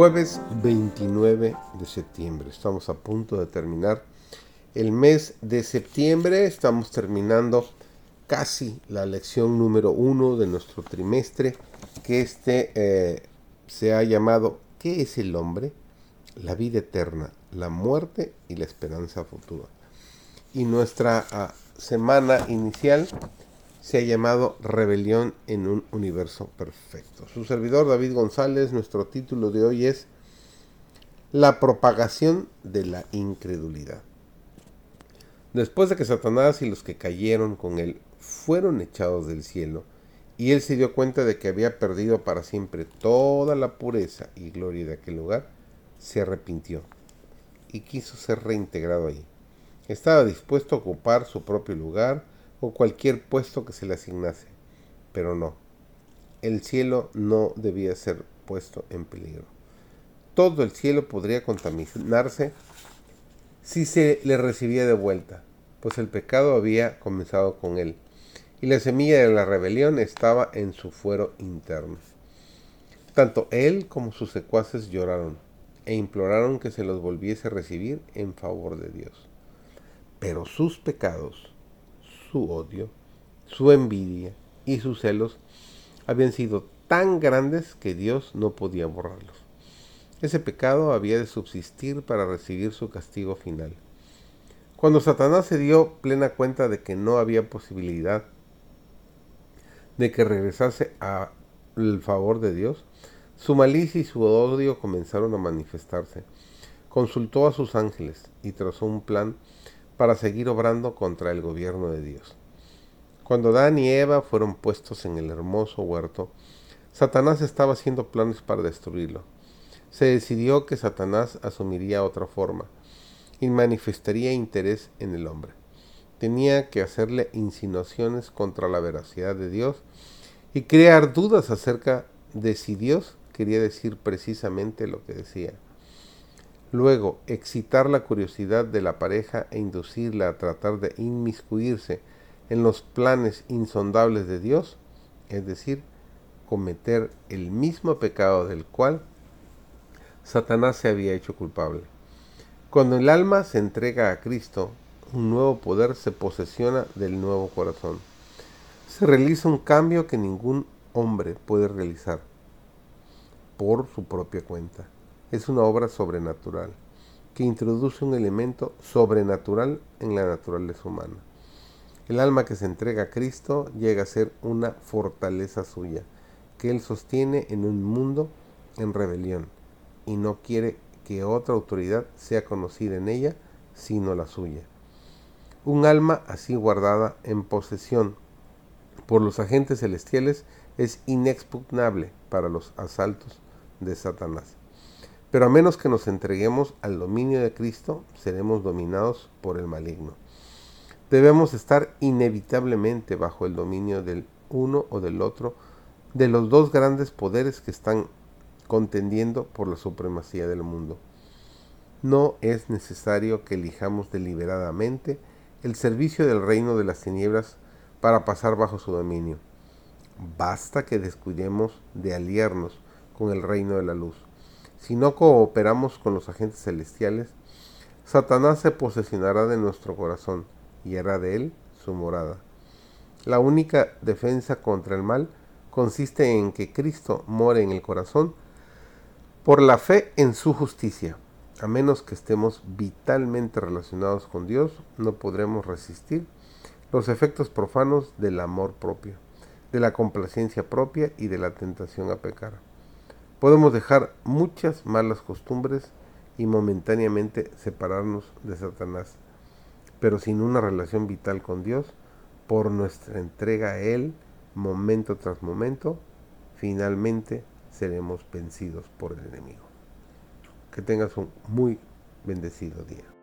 Jueves 29 de septiembre. Estamos a punto de terminar el mes de septiembre. Estamos terminando casi la lección número uno de nuestro trimestre, que este eh, se ha llamado ¿Qué es el hombre? La vida eterna, la muerte y la esperanza futura. Y nuestra ah, semana inicial se ha llamado Rebelión en un universo perfecto. Su servidor David González, nuestro título de hoy es La propagación de la incredulidad. Después de que Satanás y los que cayeron con él fueron echados del cielo, y él se dio cuenta de que había perdido para siempre toda la pureza y gloria de aquel lugar, se arrepintió y quiso ser reintegrado ahí. Estaba dispuesto a ocupar su propio lugar, o cualquier puesto que se le asignase. Pero no, el cielo no debía ser puesto en peligro. Todo el cielo podría contaminarse si se le recibía de vuelta, pues el pecado había comenzado con él, y la semilla de la rebelión estaba en su fuero interno. Tanto él como sus secuaces lloraron e imploraron que se los volviese a recibir en favor de Dios. Pero sus pecados su odio, su envidia y sus celos habían sido tan grandes que Dios no podía borrarlos. Ese pecado había de subsistir para recibir su castigo final. Cuando Satanás se dio plena cuenta de que no había posibilidad de que regresase al favor de Dios, su malicia y su odio comenzaron a manifestarse. Consultó a sus ángeles y trazó un plan para seguir obrando contra el gobierno de Dios. Cuando Adán y Eva fueron puestos en el hermoso huerto, Satanás estaba haciendo planes para destruirlo. Se decidió que Satanás asumiría otra forma y manifestaría interés en el hombre. Tenía que hacerle insinuaciones contra la veracidad de Dios y crear dudas acerca de si Dios quería decir precisamente lo que decía. Luego, excitar la curiosidad de la pareja e inducirla a tratar de inmiscuirse en los planes insondables de Dios, es decir, cometer el mismo pecado del cual Satanás se había hecho culpable. Cuando el alma se entrega a Cristo, un nuevo poder se posesiona del nuevo corazón. Se realiza un cambio que ningún hombre puede realizar por su propia cuenta es una obra sobrenatural que introduce un elemento sobrenatural en la naturaleza humana. El alma que se entrega a Cristo llega a ser una fortaleza suya, que Él sostiene en un mundo en rebelión y no quiere que otra autoridad sea conocida en ella sino la suya. Un alma así guardada en posesión por los agentes celestiales es inexpugnable para los asaltos de Satanás. Pero a menos que nos entreguemos al dominio de Cristo, seremos dominados por el maligno. Debemos estar inevitablemente bajo el dominio del uno o del otro, de los dos grandes poderes que están contendiendo por la supremacía del mundo. No es necesario que elijamos deliberadamente el servicio del reino de las tinieblas para pasar bajo su dominio. Basta que descuidemos de aliarnos con el reino de la luz. Si no cooperamos con los agentes celestiales, Satanás se posesionará de nuestro corazón y hará de él su morada. La única defensa contra el mal consiste en que Cristo more en el corazón por la fe en su justicia. A menos que estemos vitalmente relacionados con Dios, no podremos resistir los efectos profanos del amor propio, de la complacencia propia y de la tentación a pecar. Podemos dejar muchas malas costumbres y momentáneamente separarnos de Satanás, pero sin una relación vital con Dios, por nuestra entrega a Él, momento tras momento, finalmente seremos vencidos por el enemigo. Que tengas un muy bendecido día.